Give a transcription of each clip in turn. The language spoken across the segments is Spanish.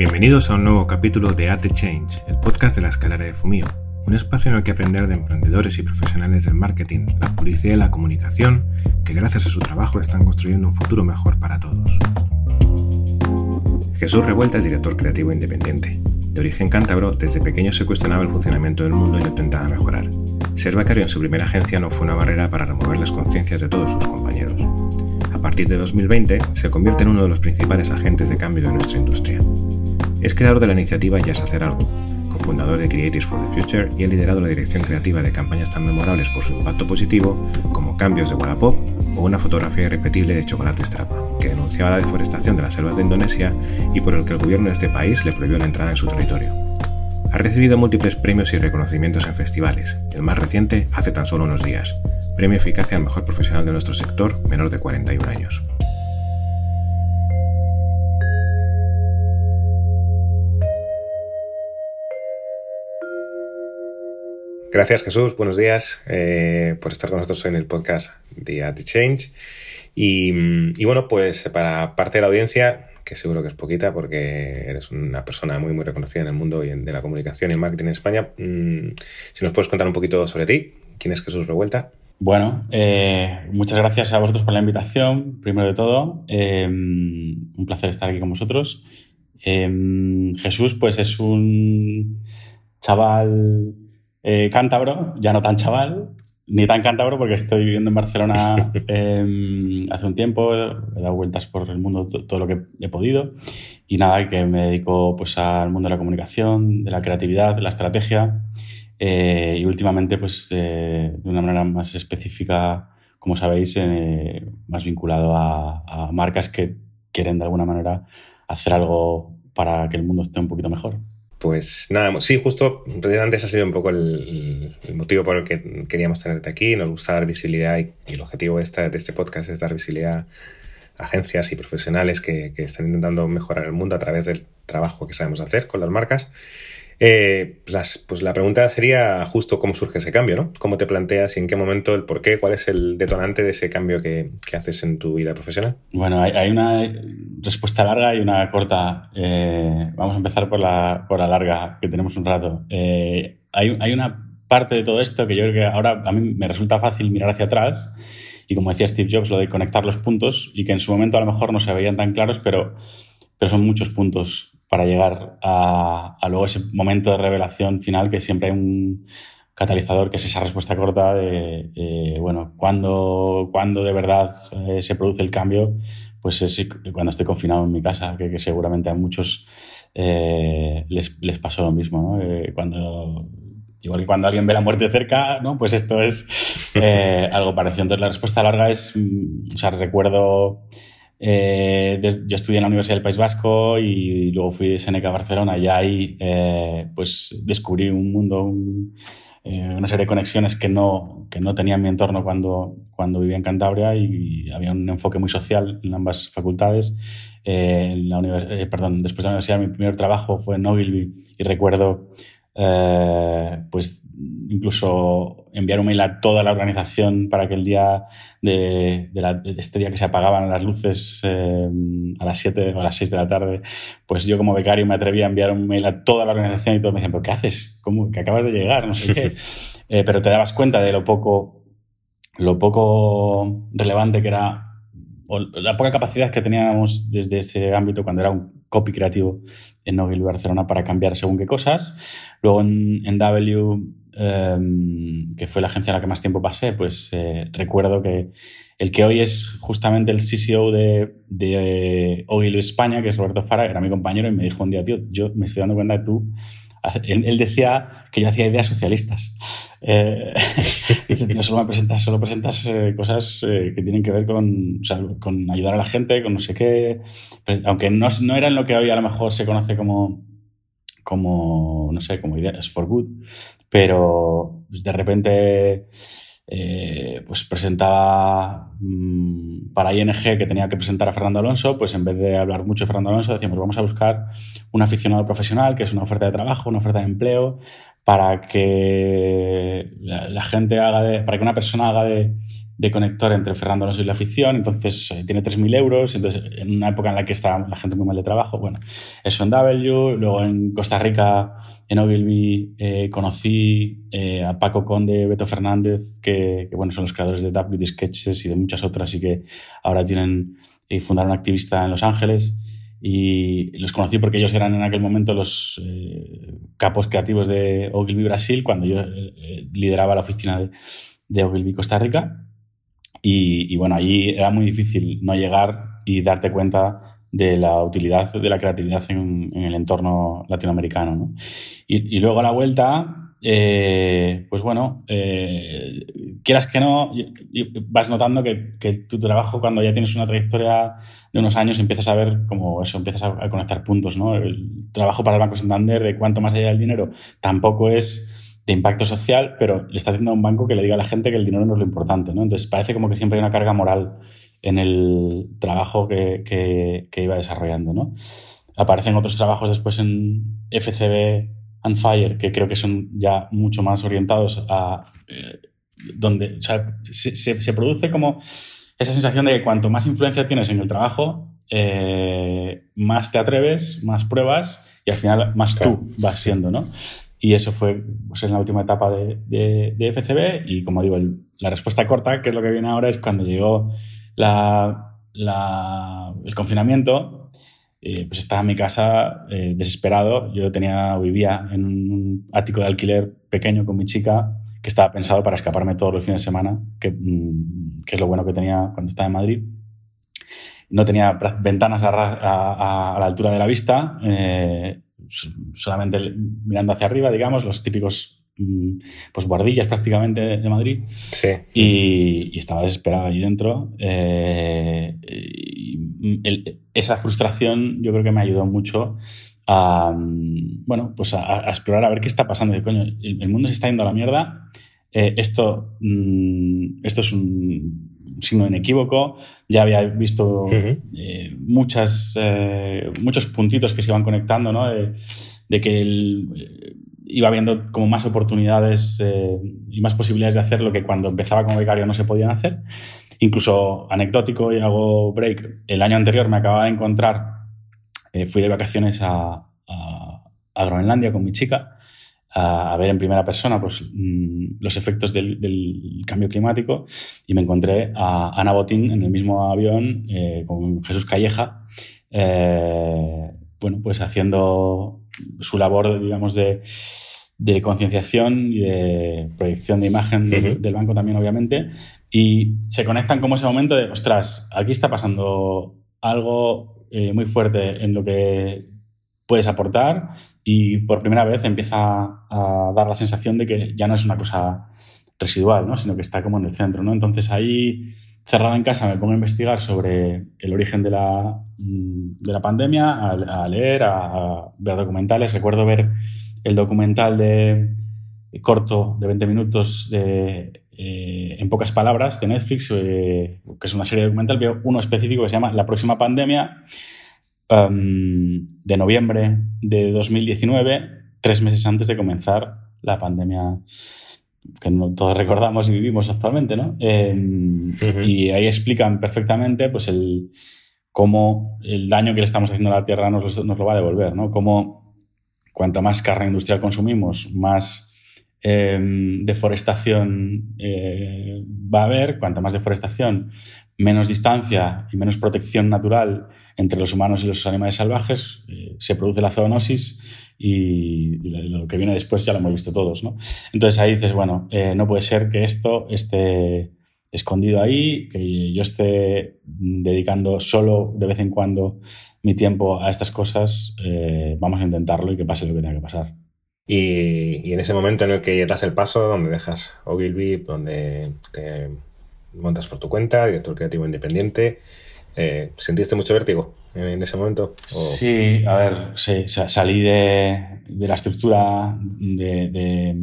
Bienvenidos a un nuevo capítulo de At Change, el podcast de la escalera de Fumio, un espacio en el que aprender de emprendedores y profesionales del marketing, la publicidad y la comunicación, que gracias a su trabajo están construyendo un futuro mejor para todos. Jesús Revuelta es director creativo independiente. De origen cántabro, desde pequeño se cuestionaba el funcionamiento del mundo y lo intentaba mejorar. Ser becario en su primera agencia no fue una barrera para remover las conciencias de todos sus compañeros. A partir de 2020, se convierte en uno de los principales agentes de cambio de nuestra industria. Es creador de la iniciativa es hacer algo, cofundador de Creatives for the Future y ha liderado la dirección creativa de campañas tan memorables por su impacto positivo como Cambios de Wallapop o una fotografía irrepetible de Chocolate Strapa, que denunciaba la deforestación de las selvas de Indonesia y por el que el gobierno de este país le prohibió la entrada en su territorio. Ha recibido múltiples premios y reconocimientos en festivales, el más reciente hace tan solo unos días, Premio Eficacia al Mejor Profesional de nuestro sector, menor de 41 años. Gracias Jesús, buenos días eh, por estar con nosotros en el podcast de At Change. Y, y, bueno, pues para parte de la audiencia, que seguro que es poquita porque eres una persona muy muy reconocida en el mundo de la comunicación y el marketing en España, mm, si nos puedes contar un poquito sobre ti, ¿quién es Jesús Revuelta? Bueno, eh, muchas gracias a vosotros por la invitación, primero de todo. Eh, un placer estar aquí con vosotros. Jesús, pues es un chaval eh, cántabro, ya no tan chaval, ni tan cántabro porque estoy viviendo en Barcelona em, hace un tiempo, he dado vueltas por el mundo todo lo que he podido y nada, que me dedico pues al mundo de la comunicación, de la creatividad, de la estrategia eh, y últimamente pues de una manera más específica, como sabéis, eh, más vinculado a, a marcas que quieren de alguna manera hacer algo para que el mundo esté un poquito mejor. Pues nada, sí, justo antes ha sido un poco el, motivo por el que queríamos tenerte aquí. Nos gusta dar visibilidad y, el objetivo de, de este podcast es dar visibilidad a agencias y profesionales que, que están intentando mejorar el mundo a través del trabajo que sabemos hacer con las marcas. Eh, pues la pregunta sería justo cómo surge ese cambio, ¿no? ¿Cómo te planteas y en qué momento, el por qué, cuál es el detonante de ese cambio que, haces en tu vida profesional? Bueno, hay, una respuesta larga y una corta. Eh, vamos a empezar por la, por la larga, que tenemos un rato. Eh, hay, hay una parte de todo esto que yo creo que ahora a mí me resulta fácil mirar hacia atrás y como decía Steve Jobs, lo de conectar los puntos y que en su momento a lo mejor no se veían tan claros, pero, pero son muchos puntos para llegar a, luego ese momento de revelación final que siempre hay un catalizador que es esa respuesta corta de, bueno, cuando, cuando de verdad eh, se produce el cambio, pues es cuando estoy confinado en mi casa, que, seguramente a muchos eh, les, les, pasó lo mismo, ¿no? Eh, cuando, igual que cuando alguien ve la muerte cerca, ¿no? Pues esto es algo parecido. Entonces la respuesta larga es, mm, o sea, recuerdo eh, yo estudié en la Universidad del País Vasco y luego fui de Seneca a Barcelona y ahí eh, pues descubrí un mundo, eh, una serie de conexiones que no, que no tenía en mi entorno cuando, cuando vivía en Cantabria y había un enfoque muy social en ambas facultades. En la perdón, después de la universidad mi primer trabajo fue en Ogilvy y recuerdo eh, pues incluso enviar un mail a toda la organización para que el día de, este día que se apagaban las luces eh, a las 7 o a las 6 de la tarde, pues yo como becario me atreví a enviar un mail a toda la organización y todos me decían, ¿pero qué haces? ¿Cómo? Que acabas de llegar, no sé qué. Eh, pero te dabas cuenta de lo poco, lo poco relevante que era la poca capacidad que teníamos desde ese ámbito cuando era un copy creativo en Nogil Barcelona para cambiar según qué cosas. Luego en, W, em, que fue la agencia en la que más tiempo pasé, pues eh, recuerdo que el que hoy es justamente el CCO de, de España, que es Roberto Fara, era mi compañero y me dijo un día, tío, yo me estoy dando cuenta de tú él, decía que yo hacía ideas socialistas. Eh, dice, solo me presentas, solo presentas eh, cosas eh, que tienen que ver con, con ayudar a la gente, con no sé qué. aunque no, no era en lo que hoy a lo mejor se conoce como, como no sé, como ideas for good, pero pues, de repente eh, pues presentaba mm, para ING que tenía que presentar a Fernando Alonso, pues en vez de hablar mucho de Fernando Alonso, decíamos, vamos a buscar un aficionado profesional, que es una oferta de trabajo, una oferta de empleo, para que la, gente haga de, para que una persona haga de, de conector entre Fernando Alonso y la afición, entonces eh, tiene 3.000 euros, entonces en una época en la que está la gente muy mal de trabajo, bueno, eso en W, luego en Costa Rica, en Ogilvy, eh, conocí eh, a Paco Conde, Beto Fernández, que, bueno, son los creadores de W Sketches y de muchas otras y que ahora tienen y fundaron Activista en Los Ángeles y los conocí porque ellos eran en aquel momento los capos creativos de Ogilvy Brasil cuando yo lideraba la oficina de, de Ogilvy Costa Rica y, bueno, allí era muy difícil no llegar y darte cuenta de la utilidad de la creatividad en, el entorno latinoamericano. ¿no? Y, luego a la vuelta, eh, pues bueno, eh, quieras que no, vas notando que, que, tu trabajo cuando ya tienes una trayectoria de unos años empiezas a ver como eso, empiezas a, a conectar puntos. ¿no? El trabajo para el Banco Santander de cuánto más allá del dinero tampoco es de impacto social, pero le está haciendo a un banco que le diga a la gente que el dinero no es lo importante. ¿no? Entonces parece como que siempre hay una carga moral en el trabajo que, que, iba desarrollando. ¿no? Aparecen otros trabajos después en FCB and Fire, que creo que son ya mucho más orientados a... Eh, donde o sea, se, se, produce como esa sensación de que cuanto más influencia tienes en el trabajo, eh, más te atreves, más pruebas y al final más tú vas siendo, ¿no? Y eso fue pues, en la última etapa de, de, FCB. Y como digo, la respuesta corta, que es lo que viene ahora, es cuando llegó la, la, el confinamiento, eh, pues estaba en mi casa eh, desesperado. Yo tenía, vivía en un ático de alquiler pequeño con mi chica que estaba pensado para escaparme todos los fines de semana, que, mm, que es lo bueno que tenía cuando estaba en Madrid. No tenía ventanas a, a, a la altura de la vista. Eh, solamente mirando hacia arriba, digamos, los típicos mm, pues guardillas prácticamente de Madrid. Sí. Y, estaba desesperado ahí dentro. Eh, esa frustración yo creo que me ayudó mucho a, mm, bueno, pues a, explorar, a ver qué está pasando. coño, el, mundo se está yendo a la mierda. Eh, esto, mm, esto es un signo inequívoco. Ya había visto eh, muchas, eh, muchos puntitos que se iban conectando, ¿no? De, que eh, iba viendo como más oportunidades y más posibilidades de hacer lo que cuando empezaba como becario no se podían hacer. Incluso anecdótico, y hago break, el año anterior me acababa de encontrar, fui de vacaciones a, a Groenlandia con mi chica a, ver en primera persona pues, mm, los efectos del, cambio climático. Y me encontré a Ana Botín en el mismo avión eh, con Jesús Calleja, eh, bueno, pues haciendo su labor, digamos, de, de concienciación y de proyección de imagen del banco también, obviamente, y se conectan como ese momento de, ostras, aquí está pasando algo eh, muy fuerte en lo que puedes aportar y por primera vez empieza a dar la sensación de que ya no es una cosa residual, ¿no? sino que está como en el centro. ¿no? Entonces ahí, cerrada en casa, me pongo a investigar sobre el origen de la, mm, de la pandemia, a, leer, a, ver documentales. Recuerdo ver el documental de corto de 20 minutos de, eh, en pocas palabras de Netflix, eh, que es una serie documental, veo uno específico que se llama La próxima pandemia De noviembre de 2019, tres meses antes de comenzar la pandemia que no todos recordamos y vivimos actualmente, ¿no? Em, y ahí explican perfectamente pues, el, cómo el daño que le estamos haciendo a la Tierra nos, nos lo va a devolver, ¿no? Cómo cuanta más carne industrial consumimos, más em, deforestación eh, va a haber, cuanta más deforestación, menos distancia y menos protección natural entre los humanos y los animales salvajes, eh, se produce la zoonosis y, lo que viene después ya lo hemos visto todos. ¿no? Entonces ahí dices, bueno, eh, no puede ser que esto esté escondido ahí, que yo esté dedicando solo de vez en cuando mi tiempo a estas cosas, eh, vamos a intentarlo y que pase lo que tenga que pasar. Y, en ese momento en el que das el paso, donde dejas Ogilvy, donde te montas por tu cuenta, director creativo independiente, eh, ¿Sentiste mucho vértigo en ese momento? Sí, a ver, sí, salí de, la estructura de,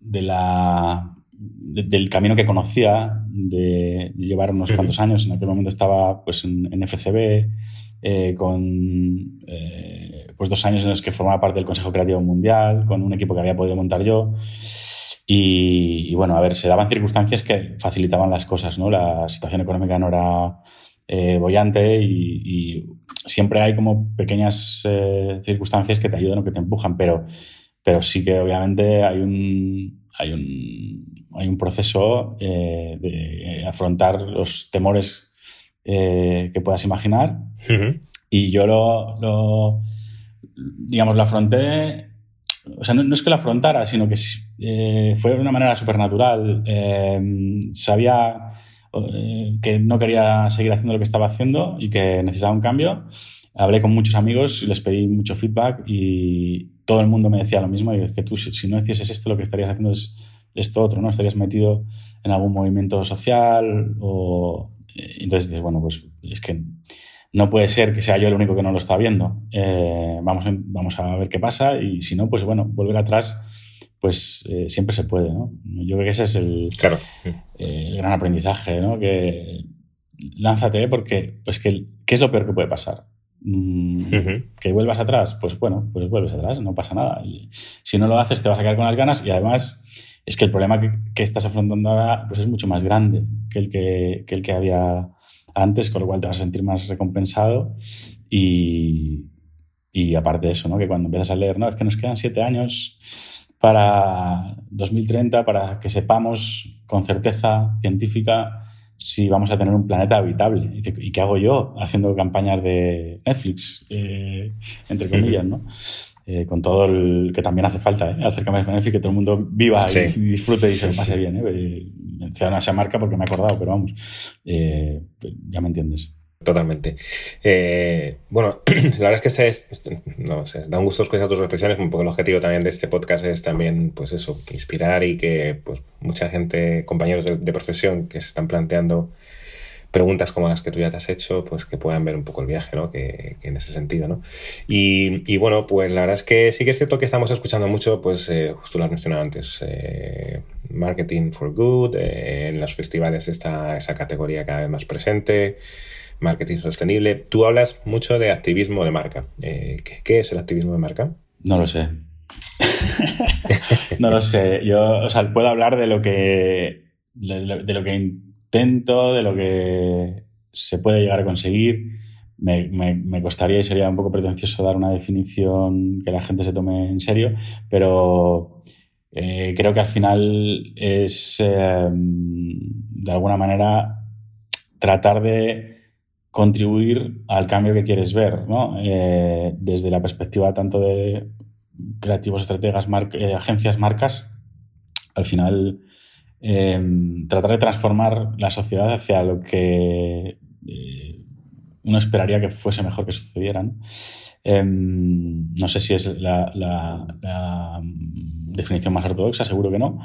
la, del camino que conocía, de llevar unos cuantos años. En aquel momento estaba pues, en, FCB, eh, con eh, pues dos años en los que formaba parte del Consejo Creativo Mundial, con un equipo que había podido montar yo. Y, bueno, a ver, se daban circunstancias que facilitaban las cosas, ¿no? La situación económica no era eh, bollante y, siempre hay como pequeñas eh, circunstancias que te ayudan o que te empujan, pero, pero sí que obviamente hay un, hay un, hay un proceso eh, de afrontar los temores que puedas imaginar. Y yo lo, lo, digamos, lo afronté o sea, no, es que lo afrontara, sino que eh, fue de una manera supernatural. Eh, sabía eh, que no quería seguir haciendo lo que estaba haciendo y que necesitaba un cambio. Hablé con muchos amigos y les pedí mucho feedback y todo el mundo me decía lo mismo. Y es que tú, si, no hicieses esto, lo que estarías haciendo es esto otro, ¿no? Estarías metido en algún movimiento social o... Entonces dices, bueno, pues es que no puede ser que sea yo el único que no lo está viendo. Eh, vamos, vamos a ver qué pasa y si no, pues bueno, volver atrás, pues eh, siempre se puede, ¿no? Yo creo que ese es el, claro. el gran aprendizaje, ¿no? Que lánzate porque, pues, que, ¿qué es lo peor que puede pasar? Mm, que vuelvas atrás, pues bueno, pues vuelves atrás, no pasa nada. Y si no lo haces, te vas a quedar con las ganas y además es que el problema que, estás afrontando ahora pues es mucho más grande que el que, que el que había antes, con lo cual te vas a sentir más recompensado y, y aparte de eso, ¿no? que cuando empiezas a leer, no, es que nos quedan siete años para 2030 para que sepamos con certeza científica si vamos a tener un planeta habitable. ¿Y qué hago yo haciendo campañas de Netflix, eh, entre comillas, ¿no? Eh, con todo el que también hace falta, ¿eh? hacer campañas de Netflix, que todo el mundo viva y, disfrute y se lo pase bien. ¿eh? Menciona esa marca porque me he acordado, pero vamos, eh, ya me entiendes. Totalmente. Eh, bueno, la verdad es que este, este, no sé, da un gusto escuchar tus reflexiones. Un poco el objetivo también de este podcast es también, pues eso, inspirar y que pues mucha gente, compañeros de profesión que se están planteando preguntas como las que tú ya te has hecho, pues que puedan ver un poco el viaje, ¿no? Que, en ese sentido, ¿no? Y, bueno, pues la verdad es que sí que es cierto que estamos escuchando mucho, pues eh, justo lo has mencionado antes, eh, Marketing for Good, en los festivales está esa categoría cada vez más presente, marketing sostenible. Tú hablas mucho de activismo de marca. ¿qué, es el activismo de marca? No lo sé. no lo sé. Yo, o sea, puedo hablar de lo que, de lo que intento, de lo que se puede llegar a conseguir. Me, me, costaría y sería un poco pretencioso dar una definición que la gente se tome en serio, pero eh, creo que al final es, em, de alguna manera, tratar de contribuir al cambio que quieres ver, ¿no? Eh, desde la perspectiva tanto de creativos, estrategas, eh, agencias, marcas, al final Em, tratar de transformar la sociedad hacia lo que eh, uno esperaría que fuese mejor que sucediera. ¿no? Em, sé si es la, definición más ortodoxa, seguro que no,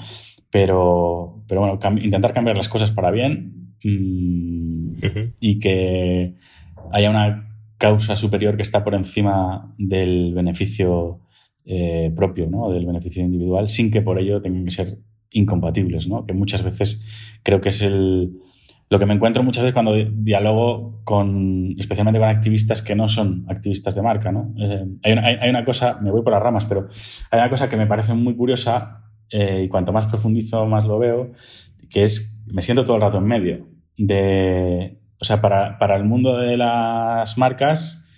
pero, pero bueno, intentar cambiar las cosas para bien y que haya una causa superior que está por encima del beneficio eh, propio, ¿no? del beneficio individual, sin que por ello tengan que ser incompatibles, ¿no? Que muchas veces creo que es el, lo que me encuentro muchas veces cuando dialogo con, especialmente con activistas que no son activistas de marca, ¿no? Eh, hay, una, cosa, me voy por las ramas, pero hay una cosa que me parece muy curiosa eh, y cuanto más profundizo, más lo veo, que es, me siento todo el rato en medio de, o sea, para, para el mundo de las marcas,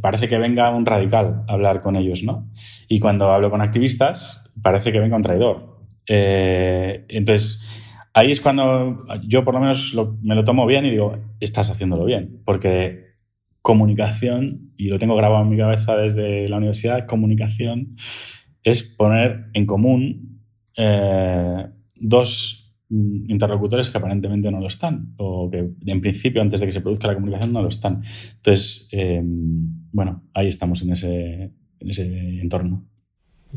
parece que venga un radical a hablar con ellos, ¿no? Y cuando hablo con activistas, parece que venga un traidor. Eh, entonces, ahí es cuando yo por lo menos me lo tomo bien y digo, estás haciéndolo bien, porque comunicación, y lo tengo grabado en mi cabeza desde la universidad, comunicación es poner en común eh, dos interlocutores que aparentemente no lo están, o que en principio antes de que se produzca la comunicación no lo están. Entonces, eh, bueno, ahí estamos en ese, en ese entorno.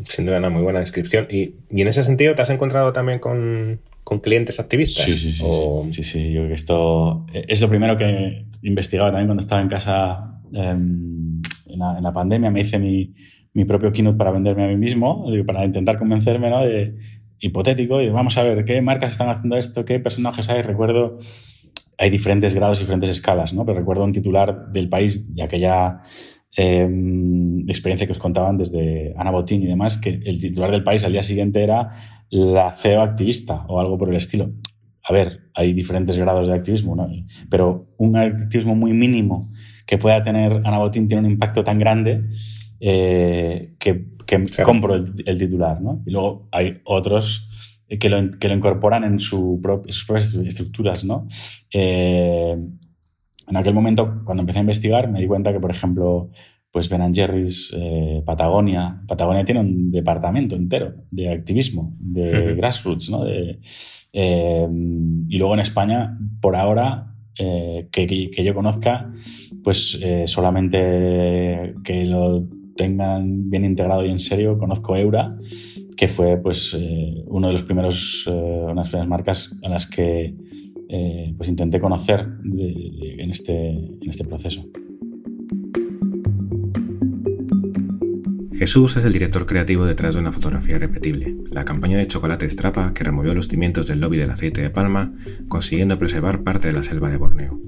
Sin duda, una muy buena descripción. Y, en ese sentido, ¿te has encontrado también con, clientes activistas? Sí, sí, sí, sí. sí, Yo creo que esto es lo primero que investigaba también cuando estaba en casa em, en, la, pandemia. Me hice mi, mi, propio keynote para venderme a mí mismo, para intentar convencerme, ¿no? De, hipotético, y vamos a ver qué marcas están haciendo esto, qué personajes hay. Recuerdo, hay diferentes grados y diferentes escalas, ¿no? Pero recuerdo un titular del país de aquella eh, experiencia que os contaban desde Ana Botín y demás, que el titular del país al día siguiente era la CEO activista o algo por el estilo. A ver, hay diferentes grados de activismo, pero un activismo muy mínimo que pueda tener Ana Botín tiene un impacto tan grande eh, que, compro el, titular. ¿no? Y luego hay otros que lo, que lo incorporan en, su sus propias estructuras. ¿no? Eh, en aquel momento, cuando empecé a investigar, me di cuenta que, por ejemplo, pues Ben Jerry's, eh, Patagonia. Patagonia tiene un departamento entero de activismo, de grassroots, ¿no? Eh, y luego en España, por ahora, eh, que, yo conozca, pues solamente que lo tengan bien integrado y en serio, conozco Eura, que fue pues uno de los primeros, una de las primeras marcas a las que pues intenté conocer en, este, en este proceso. Jesús es el director creativo detrás de una fotografía repetible, la campaña de chocolate Strapa que removió los cimientos del lobby del aceite de palma, consiguiendo preservar parte de la selva de Borneo.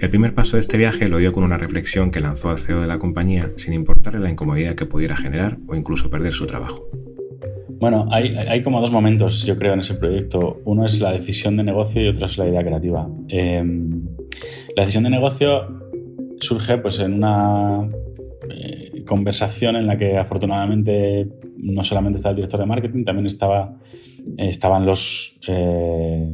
El primer paso de este viaje lo dio con una reflexión que lanzó al CEO de la compañía sin importarle la incomodidad que pudiera generar o incluso perder su trabajo. Bueno, hay, como dos momentos, yo creo, en ese proyecto. Uno es la decisión de negocio y otro es la idea creativa. Em, la decisión de negocio surge pues, en una eh, conversación en la que afortunadamente no solamente estaba el director de marketing, también estaba, eh, estaban los, eh,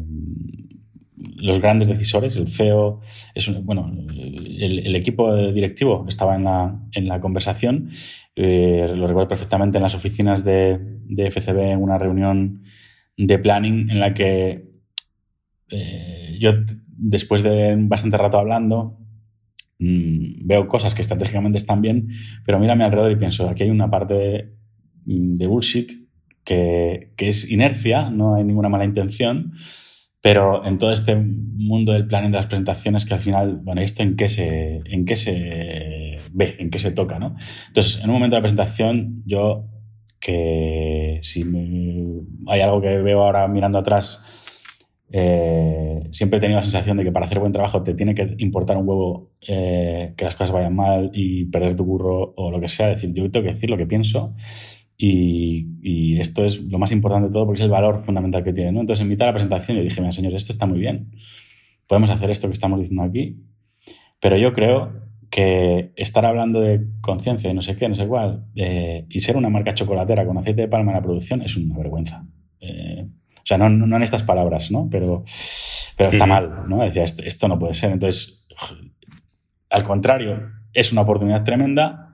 los grandes decisores, el CEO, es bueno, el, equipo directivo estaba en la, en la conversación. lo recuerdo perfectamente en las oficinas de, de, FCB, en una reunión de planning en la que yo, después de bastante rato hablando, Mm, veo cosas que estratégicamente están bien, pero mira a mi alrededor y pienso, aquí hay una parte de, mm, bullshit que, es inercia, no hay ninguna mala intención, pero en todo este mundo del planning de las presentaciones que al final, bueno, ¿esto en qué se, en qué se ve, en qué se toca? ¿no? Entonces, en un momento de la presentación, yo que si hay algo que veo ahora mirando atrás, eh, siempre he tenido la sensación de que para hacer buen trabajo te tiene que importar un huevo eh, que las cosas vayan mal y perder tu burro o lo que sea. Es decir, yo tengo que decir lo que pienso y, esto es lo más importante de todo porque es el valor fundamental que tiene. ¿no? Entonces, en mitad de la presentación yo dije, mira, señor, esto está muy bien. Podemos hacer esto que estamos diciendo aquí, pero yo creo que estar hablando de conciencia y no sé qué, no sé cuál, eh, y ser una marca chocolatera con aceite de palma en la producción es una vergüenza. O sea, no, en estas palabras, ¿no? Pero, pero está mal, ¿no? Decía, esto, esto no puede ser. Entonces, al contrario, es una oportunidad tremenda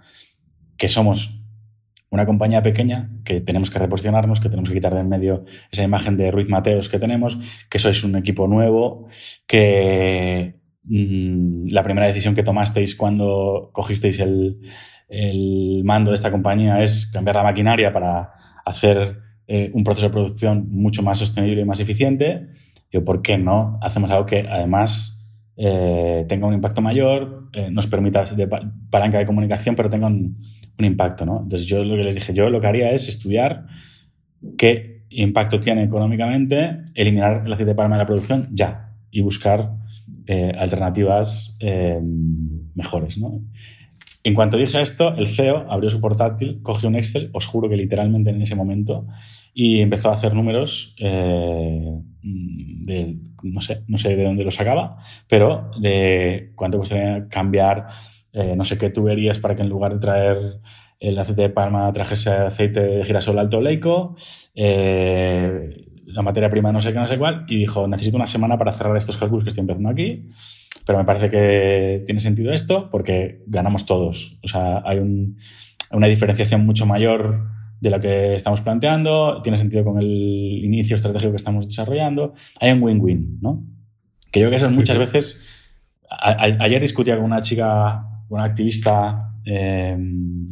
que somos una compañía pequeña, que tenemos que reposicionarnos, que tenemos que quitar de en medio esa imagen de Ruiz Mateos que tenemos, que sois un equipo nuevo, que mm, la primera decisión que tomasteis cuando cogisteis el, el mando de esta compañía es cambiar la maquinaria para hacer eh, un proceso de producción mucho más sostenible y más eficiente, yo, ¿por qué no hacemos algo que además eh, tenga un impacto mayor, eh, nos permita palanca de comunicación, pero tenga un, impacto? ¿no? Entonces yo lo que les dije, yo lo que haría es estudiar qué impacto tiene económicamente eliminar el aceite de palma de la producción ya y buscar alternativas mejores. ¿no? En cuanto dije esto, el CEO abrió su portátil, cogió un Excel, os juro que literalmente en ese momento, y empezó a hacer números eh, de, no sé, no sé de dónde lo sacaba, pero de cuánto cuesta cambiar eh, no sé qué tuberías para que en lugar de traer el aceite de palma trajese aceite de girasol alto oleico, eh, la materia prima no sé qué, no sé cuál, y dijo, necesito una semana para cerrar estos cálculos que estoy empezando aquí, pero me parece que tiene sentido esto porque ganamos todos. O sea, hay una diferenciación mucho mayor de lo que estamos planteando, tiene sentido con el inicio estratégico que estamos desarrollando, hay un win-win, ¿no? Que yo creo que eso muchas veces... ayer discutía con una chica, una activista eh,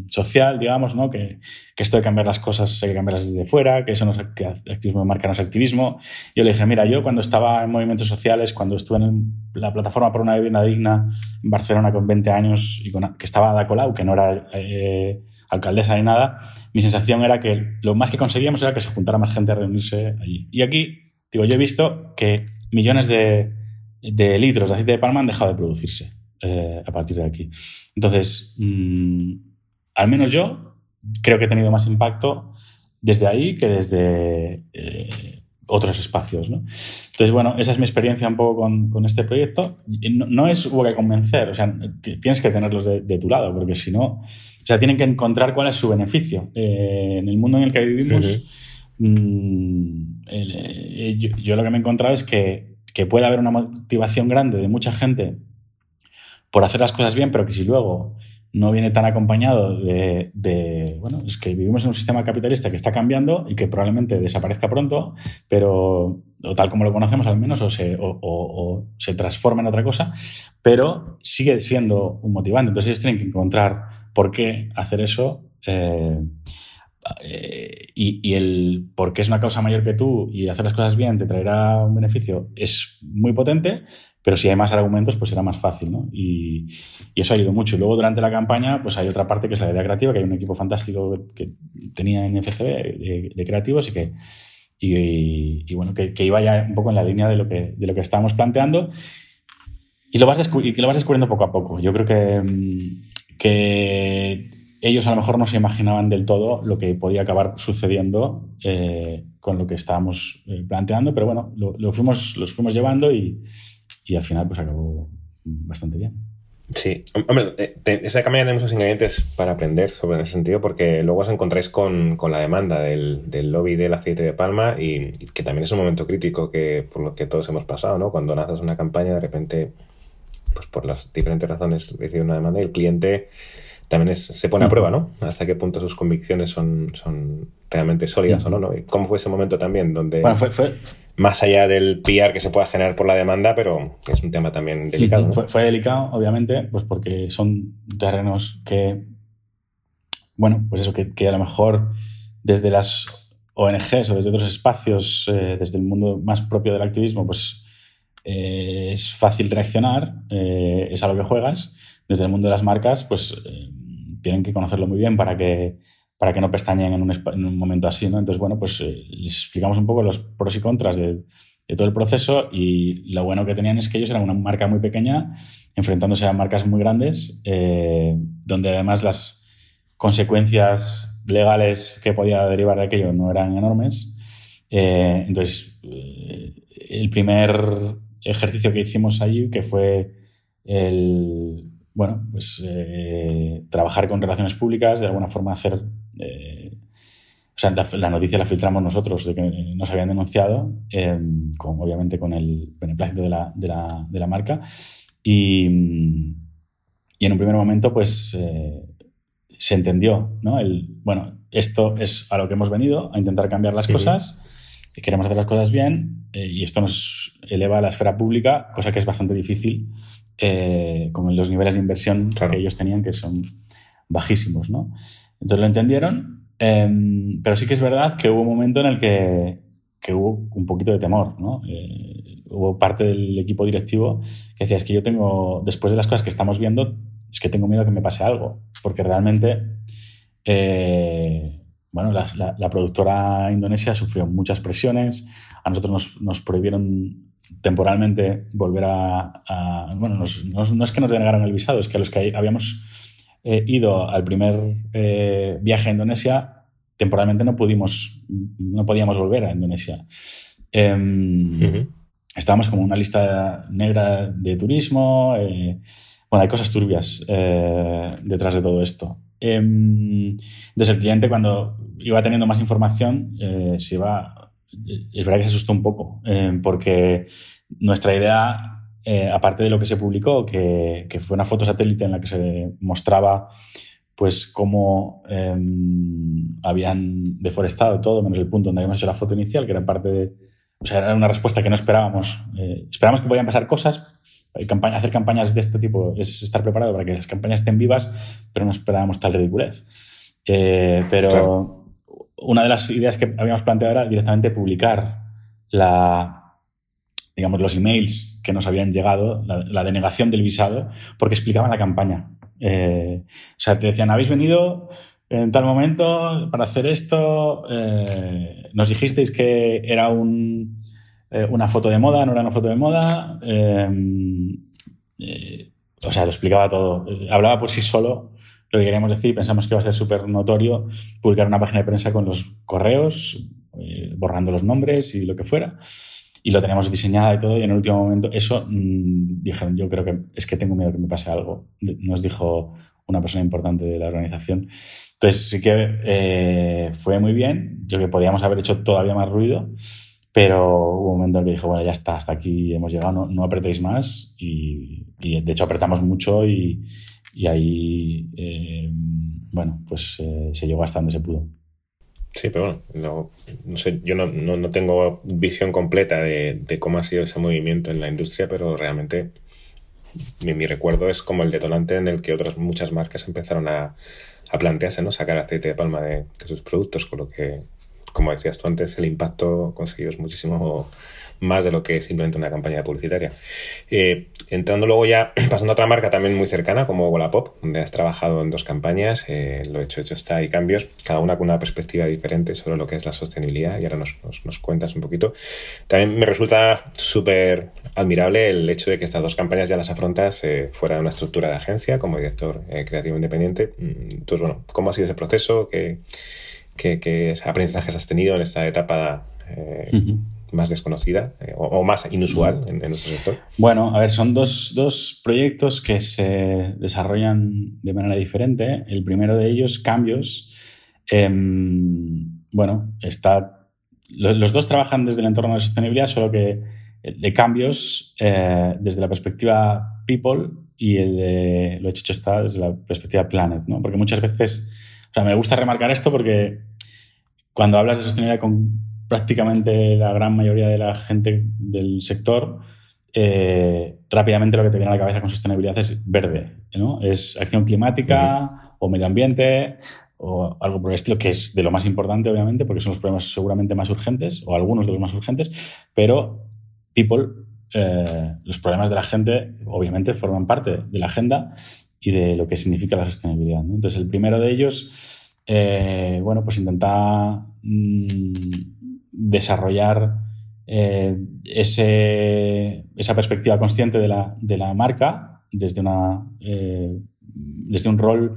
social, digamos, ¿no? Que, que, esto de cambiar las cosas hay que cambiarlas desde fuera, que eso no es que activismo de marca, no es activismo. Yo le dije, mira, yo cuando estaba en movimientos sociales, cuando estuve en la plataforma por una vivienda digna en Barcelona con 20 años y con, que estaba Ada Colau, que no era eh, alcaldesa ni nada, mi sensación era que lo más que conseguíamos era que se juntara más gente a reunirse allí. Y aquí, digo, yo he visto que millones de, litros de aceite de palma han dejado de producirse eh, a partir de aquí. Entonces, mm, al menos yo creo que he tenido más impacto desde ahí que desde eh, otros espacios. ¿no? Entonces, bueno, esa es mi experiencia un poco con, este proyecto. No, es hubo que convencer, o sea, tienes que tenerlos de, tu lado, porque si no, o sea, tienen que encontrar cuál es su beneficio. Eh, en el mundo en el que vivimos, mm, eh, yo, lo que me he encontrado es que, que puede haber una motivación grande de mucha gente por hacer las cosas bien, pero que si luego no viene tan acompañado de, bueno, es que vivimos en un sistema capitalista que está cambiando y que probablemente desaparezca pronto, pero, o tal como lo conocemos al menos, o se, o, se transforma en otra cosa, pero sigue siendo un motivante. Entonces ellos tienen que encontrar por qué hacer eso. Eh, eh, y, y, el por qué es una causa mayor que tú y hacer las cosas bien te traerá un beneficio es muy potente, pero si hay más argumentos, pues será más fácil, ¿no? Y, eso ha ayudado mucho. Y luego durante la campaña, pues hay otra parte que es la idea creativa, que hay un equipo fantástico que tenía en FCB de, creativos y que, y, bueno, que, iba ya un poco en la línea de lo que, de lo que estábamos planteando. Y lo, vas y lo vas descubriendo poco a poco. Yo creo que, que ellos a lo mejor no se imaginaban del todo lo que podía acabar sucediendo eh, con lo que estábamos eh, planteando, pero bueno, lo, fuimos, los fuimos llevando y, y al final pues acabó bastante bien. Sí, hombre, eh, esa campaña tenemos muchos ingredientes para aprender sobre ese sentido porque luego os encontráis con, con la demanda del, del, lobby del aceite de palma y, que también es un momento crítico que por lo que todos hemos pasado, ¿no? Cuando lanzas una campaña de repente, pues por las diferentes razones recibe una demanda y el cliente también se pone a prueba, ¿no? Hasta qué punto sus convicciones son, son realmente sólidas o no, ¿no? ¿Cómo fue ese momento también donde... Bueno, fue, más allá del PR que se pueda generar por la demanda, pero es un tema también delicado. Fue, delicado, obviamente, pues porque son terrenos que, bueno, pues eso, que, a lo mejor desde las ONGs o desde otros espacios, eh, desde el mundo más propio del activismo, pues eh, es fácil reaccionar, eh, es a lo que juegas. Desde el mundo de las marcas, pues tienen que conocerlo muy bien para que para que no pestañen en un, en un momento así, ¿no? Entonces, bueno, pues eh, les explicamos un poco los pros y contras de, todo el proceso y lo bueno que tenían es que ellos eran una marca muy pequeña enfrentándose a marcas muy grandes, eh, donde además las consecuencias legales que podía derivar de aquello no eran enormes. Eh, entonces, el primer ejercicio que hicimos allí, que fue el, bueno, pues trabajar con relaciones públicas, de alguna forma hacer eh, o sea, la, noticia la filtramos nosotros de que nos habían denunciado, em, obviamente con el beneplácito de la, de la, de la marca. Y, y, en un primer momento, pues eh, se entendió, ¿no? El, bueno, esto es a lo que hemos venido, a intentar cambiar las cosas, queremos hacer las cosas bien eh, y esto nos eleva a la esfera pública, cosa que es bastante difícil con los niveles de inversión que ellos tenían, que son bajísimos, ¿no? Entonces lo entendieron, em, pero sí que es verdad que hubo un momento en el que, hubo un poquito de temor, ¿no? Eh, hubo parte del equipo directivo que decía, es que yo tengo, después de las cosas que estamos viendo, es que tengo miedo que me pase algo, porque realmente, eh, bueno, la, productora indonesia sufrió muchas presiones, a nosotros nos, nos prohibieron temporalmente volver a, bueno, no es que nos denegaron el visado, es que a los que habíamos he ido al primer eh, viaje a Indonesia, temporalmente no, pudimos, no podíamos volver a Indonesia. Em, estábamos como una lista negra de turismo. Eh, bueno, hay cosas turbias eh, detrás de todo esto. Em, entonces, el cliente, cuando iba teniendo más información, se iba. Es verdad que se asustó un poco, porque nuestra idea eh, aparte de lo que se publicó, que, fue una foto satélite en la que se mostraba pues cómo em, habían deforestado todo, menos el punto donde habíamos hecho la foto inicial, que era parte de... O sea, era una respuesta que no esperábamos. Eh, esperábamos que podían pasar cosas. hacer campañas de este tipo es estar preparado para que las campañas estén vivas, pero no esperábamos tal ridiculez. Eh, pero una de las ideas que habíamos planteado era directamente publicar la, digamos, los emails que nos habían llegado, la, denegación del visado, porque explicaban la campaña. Eh, o sea, te decían, habéis venido en tal momento para hacer esto, eh, nos dijisteis que era eh, una foto de moda, no era una foto de moda. o sea, lo explicaba todo. Hablaba por sí solo lo que queríamos decir, pensamos que iba a ser súper notorio publicar una página de prensa con los correos, borrando los nombres y lo que fuera. Y lo teníamos diseñado y todo, y en el último momento eso mmm, dijeron, yo creo que es que tengo miedo que me pase algo. Nos dijo una persona importante de la organización. Entonces sí que eh, fue muy bien, yo que podíamos haber hecho todavía más ruido, pero hubo un momento en que dijo, bueno, ya está, hasta aquí hemos llegado, no, no apretéis más. Y, y, de hecho apretamos mucho y, y ahí, eh, bueno, pues eh, se llegó hasta donde se pudo. Sí, pero bueno, no, sé, yo no, no, no, tengo visión completa de, de, cómo ha sido ese movimiento en la industria, pero realmente mi, mi, recuerdo es como el detonante en el que otras muchas marcas empezaron a, a plantearse, ¿no? Sacar aceite de palma de, de, sus productos, con lo que, como decías tú antes, el impacto conseguido es muchísimo más de lo que es simplemente una campaña publicitaria. Eh, entrando luego ya, pasando a otra marca también muy cercana, como Wallapop, donde has trabajado en dos campañas, eh, lo hecho, hecho está, y cambios, cada una con una perspectiva diferente sobre lo que es la sostenibilidad, y ahora nos, nos, cuentas un poquito. También me resulta súper admirable el hecho de que estas dos campañas ya las afrontas eh, fuera de una estructura de agencia, como director eh, creativo independiente. Entonces, bueno, ¿cómo ha sido ese proceso? ¿Qué, qué, aprendizajes has tenido en esta etapa? Más desconocida eh, o, o, más inusual en, en, nuestro sector? Bueno, a ver, son dos, dos, proyectos que se desarrollan de manera diferente. El primero de ellos, Cambios, eh, bueno, está, lo, los dos trabajan desde el entorno de sostenibilidad, solo que el de Cambios eh, desde la perspectiva People y el de lo hecho está desde la perspectiva Planet, ¿no? Porque muchas veces, o sea, me gusta remarcar esto porque cuando hablas de sostenibilidad con prácticamente la gran mayoría de la gente del sector, eh, rápidamente lo que te viene a la cabeza con sostenibilidad es verde, ¿no? Es acción climática uh -huh. o medio ambiente o algo por el estilo, que es de lo más importante, obviamente, porque son los problemas seguramente más urgentes o algunos de los más urgentes, pero people, eh, los problemas de la gente, obviamente, forman parte de la agenda y de lo que significa la sostenibilidad. ¿no? Entonces, el primero de ellos, eh, bueno, pues intenta mmm, desarrollar eh, esa perspectiva consciente de la, de la marca desde, una, eh, desde un rol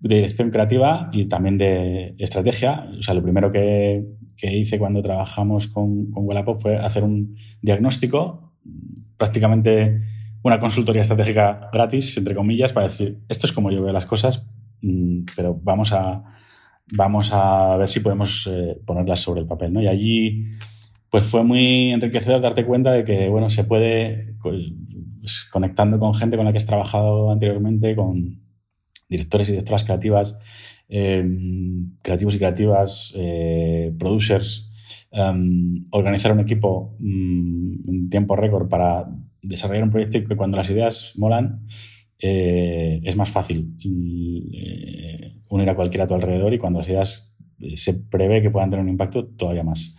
de dirección creativa y también de estrategia. O sea, lo primero que, que hice cuando trabajamos con, con Wallapop fue hacer un diagnóstico, prácticamente una consultoría estratégica gratis, entre comillas, para decir, esto es como yo veo las cosas, mm, pero vamos a, vamos a ver si podemos eh, ponerlas sobre el papel. ¿no? Y allí pues fue muy enriquecedor darte cuenta de que bueno, se puede, pues, conectando con gente con la que has trabajado anteriormente, con directores y directoras creativas, eh, creativos y creativas, eh, producers, um, organizar un equipo en tiempo récord para desarrollar un proyecto y que cuando las ideas molan, eh, es más fácil eh, unir a cualquiera a tu alrededor y cuando las ideas eh, se prevé que puedan tener un impacto, todavía más.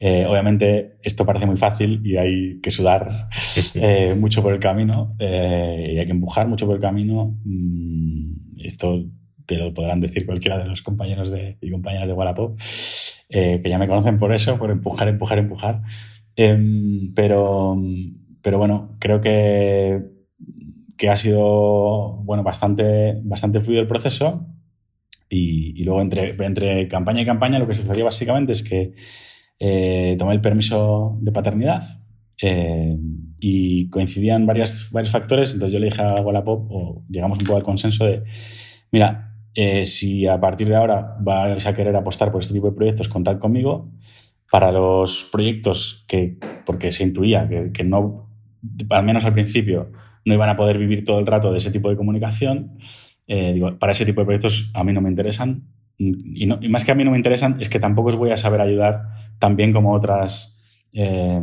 Eh, obviamente esto parece muy fácil y hay que sudar eh, mucho por el camino eh, y hay que empujar mucho por el camino. Mm, esto te lo podrán decir cualquiera de los compañeros de, y compañeras de Wallapop, que ya me conocen por eso, por empujar, empujar, empujar. Em, pero, pero bueno, creo que que ha sido bueno, bastante, bastante fluido el proceso. Y, y, luego entre, entre campaña y campaña lo que sucedió básicamente es que eh, tomé el permiso de paternidad eh, y coincidían varias, varios factores. Entonces yo le dije a Wallapop, o llegamos un poco al consenso de, mira, eh, si a partir de ahora vais a querer apostar por este tipo de proyectos, contad conmigo. Para los proyectos que, porque se intuía que, que no, al menos al principio, no iban a poder vivir todo el rato de ese tipo de comunicación. Eh, digo, para ese tipo de proyectos a mí no me interesan. Y, no, y, más que a mí no me interesan, es que tampoco os voy a saber ayudar tan bien como otras, eh,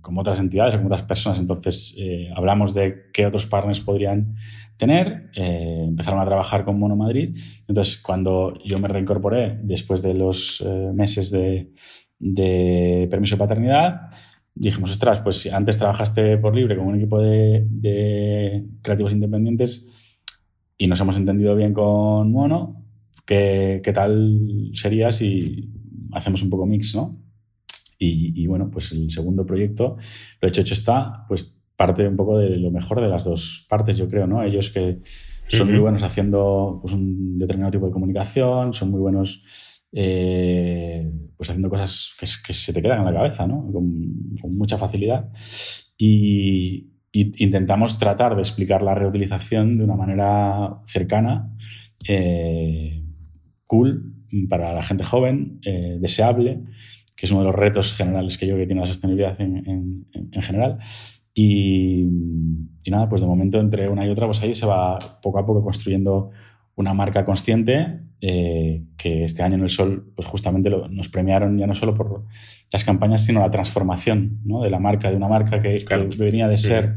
como otras entidades o como otras personas. Entonces, eh, hablamos de qué otros partners podrían tener. Eh, empezaron a trabajar con Mono Madrid. Entonces, cuando yo me reincorporé después de los eh, meses de, de permiso de paternidad, dijimos, ostras, pues si antes trabajaste por libre con un equipo de, de, creativos independientes y nos hemos entendido bien con Mono, ¿qué, qué tal sería si hacemos un poco mix, no? Y, y, bueno, pues el segundo proyecto, lo hecho hecho está, pues parte un poco de lo mejor de las dos partes, yo creo, ¿no? Ellos que son muy buenos haciendo pues, un determinado tipo de comunicación, son muy buenos eh, pues haciendo cosas que, se te quedan en la cabeza, ¿no? Con, mucha facilidad. Y, intentamos tratar de explicar la reutilización de una manera cercana, eh, cool, para la gente joven, eh, deseable, que es uno de los retos generales que yo que tiene la sostenibilidad en, en general. Y, nada, pues de momento entre una y otra, pues ahí se va poco a poco construyendo una marca consciente eh, que este año en el Sol pues justamente nos premiaron ya no solo por las campañas, sino la transformación ¿no? de la marca, de una marca que, venía de ser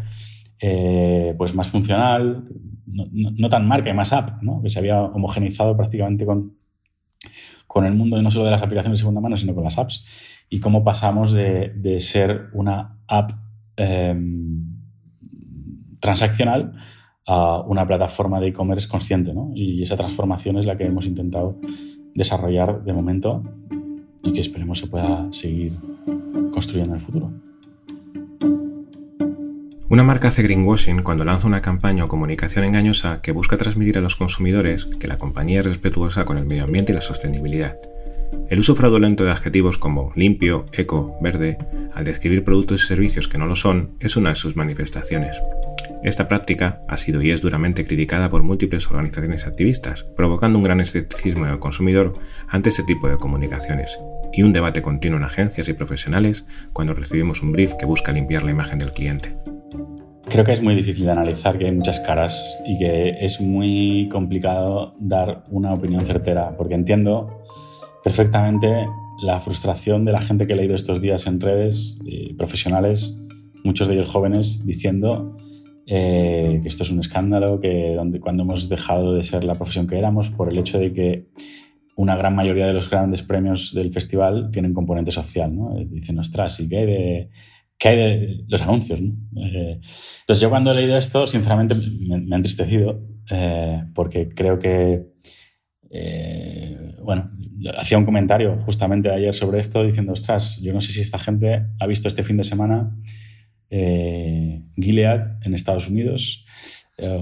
eh, pues más funcional, no, tan marca y más app, ¿no? que se había homogeneizado prácticamente con, con el mundo no solo de las aplicaciones de segunda mano, sino con las apps, y cómo pasamos de, de ser una app Em, transaccional a una plataforma de e-commerce consciente. ¿no? Y esa transformación es la que hemos intentado desarrollar de momento y que esperemos se pueda seguir construyendo en el futuro. Una marca hace greenwashing cuando lanza una campaña o comunicación engañosa que busca transmitir a los consumidores que la compañía es respetuosa con el medio ambiente y la sostenibilidad el uso fraudulento de adjetivos como limpio, eco, verde, al describir productos y servicios que no lo son, es una de sus manifestaciones. Esta práctica ha sido y es duramente criticada por múltiples organizaciones activistas, provocando un gran escepticismo en el consumidor ante este tipo de comunicaciones y un debate continuo en agencias y profesionales cuando recibimos un brief que busca limpiar la imagen del cliente. Creo que es muy difícil de analizar, que hay muchas caras y que es muy complicado dar una opinión certera, porque entiendo perfectamente la frustración de la gente que he leído estos días en redes, eh, profesionales, muchos de ellos jóvenes, diciendo eh, que esto es un escándalo, que donde, cuando hemos dejado de ser la profesión que éramos por el hecho de que una gran mayoría de los grandes premios del festival tienen componente social. ¿no? Eh, dicen, ostras, ¿y qué hay de, qué de los anuncios? entonces yo cuando he leído esto, sinceramente me, ha entristecido porque creo que bueno, hacía un comentario justamente ayer sobre esto diciendo, ostras, yo no sé si esta gente ha visto este fin de semana eh, Gilead en Estados Unidos, eh,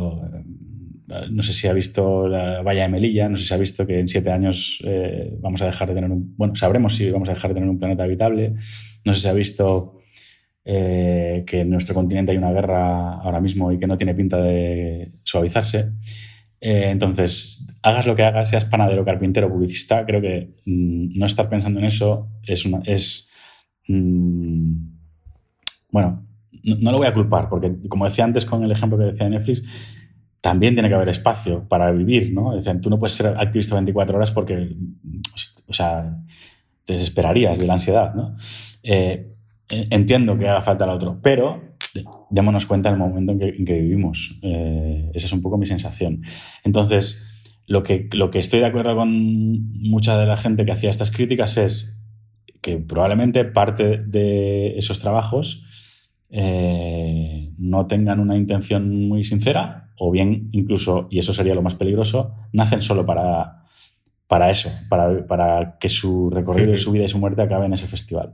no sé si ha visto la valla de Melilla, no sé si ha visto que en siete años eh, vamos a dejar de tener un, bueno, sabremos si vamos a dejar de tener un planeta habitable, no sé si ha visto que en nuestro continente hay una guerra ahora mismo y que no tiene pinta de suavizarse. Entonces, hagas lo que hagas, seas panadero, carpintero, publicista, creo que mm, no estar pensando en eso es una, es mm, bueno, no, lo voy a culpar, porque como decía antes con el ejemplo que decía de Netflix, también tiene que haber espacio para vivir, ¿no? Es tú no puedes ser activista 24 horas porque, o sea, te desesperarías de la ansiedad, ¿no? Eh, entiendo que haga falta el otro, pero démonos cuenta del momento en que, vivimos. Eh, esa es un poco mi sensación. Entonces, lo que, lo que estoy de acuerdo con mucha de la gente que hacía estas críticas es que probablemente parte de esos trabajos eh, no tengan una intención muy sincera o bien incluso, y eso sería lo más peligroso, nacen solo para, para eso, para, para que su recorrido y su vida y su muerte acaben en ese festival.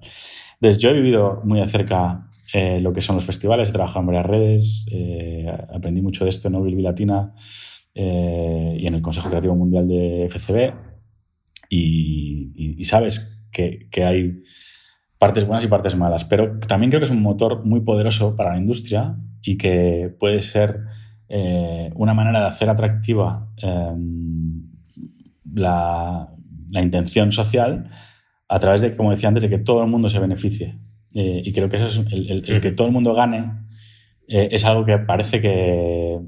Entonces, yo he vivido muy de cerca eh, lo que son los festivales, he trabajado en varias redes, eh, aprendí mucho de esto en Nobil Latina eh, y en el Consejo Creativo Mundial de FCB y, sabes que, que, hay partes buenas y partes malas, pero también creo que es un motor muy poderoso para la industria y que puede ser una manera de hacer atractiva la, la intención social a través de, como decía antes, de que todo el mundo se beneficie. Eh, y creo que eso es el, que todo el mundo gane eh, es algo que parece que,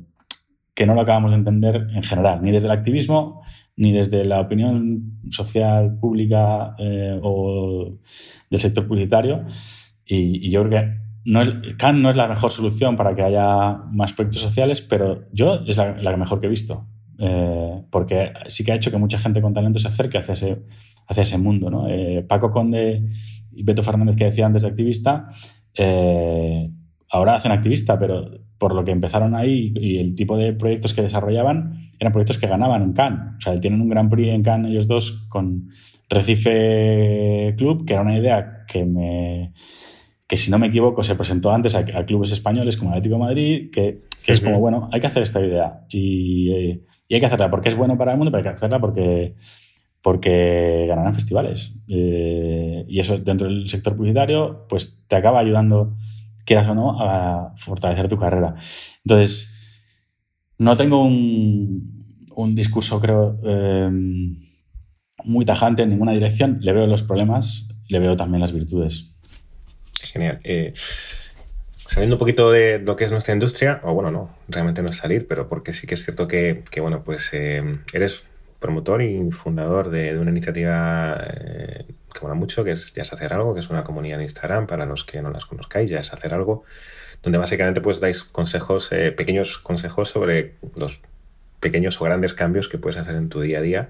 que no lo acabamos de entender en general, ni desde el activismo, ni desde la opinión social, pública eh, o del sector publicitario. Y, yo creo que no es, CAN no es la mejor solución para que haya más proyectos sociales, pero yo es la, mejor que he visto. porque sí que ha hecho que mucha gente con talento se acerque hacia ese, hacia ese mundo. ¿no? Paco Conde y Beto Fernández que decía antes de activista, eh, ahora hacen activista, pero por lo que empezaron ahí y el tipo de proyectos que desarrollaban eran proyectos que ganaban en Cannes. O sea, tienen un Gran Prix en Cannes ellos dos con Recife Club, que era una idea que me, que si no me equivoco se presentó antes a, clubes españoles como Atlético de Madrid, que, es como, bueno, hay que hacer esta idea y, y, hay que hacerla porque es bueno para el mundo, pero hay que hacerla porque, porque ganarán festivales. Eh, y eso dentro del sector publicitario, pues te acaba ayudando, quieras o no, a fortalecer tu carrera. Entonces, no tengo un, discurso, creo, eh, muy tajante en ninguna dirección. Le veo los problemas, le veo también las virtudes. Genial. Eh, saliendo un poquito de lo que es nuestra industria, o bueno, no, realmente no es salir, pero porque sí que es cierto que, bueno, pues eh, eres promotor y fundador de, una iniciativa eh, que mola mucho, que es Ya es hacer algo, que es una comunidad en Instagram, para los que no las conozcáis, Ya es hacer algo, donde básicamente pues dais consejos, pequeños consejos sobre los pequeños o grandes cambios que puedes hacer en tu día a día.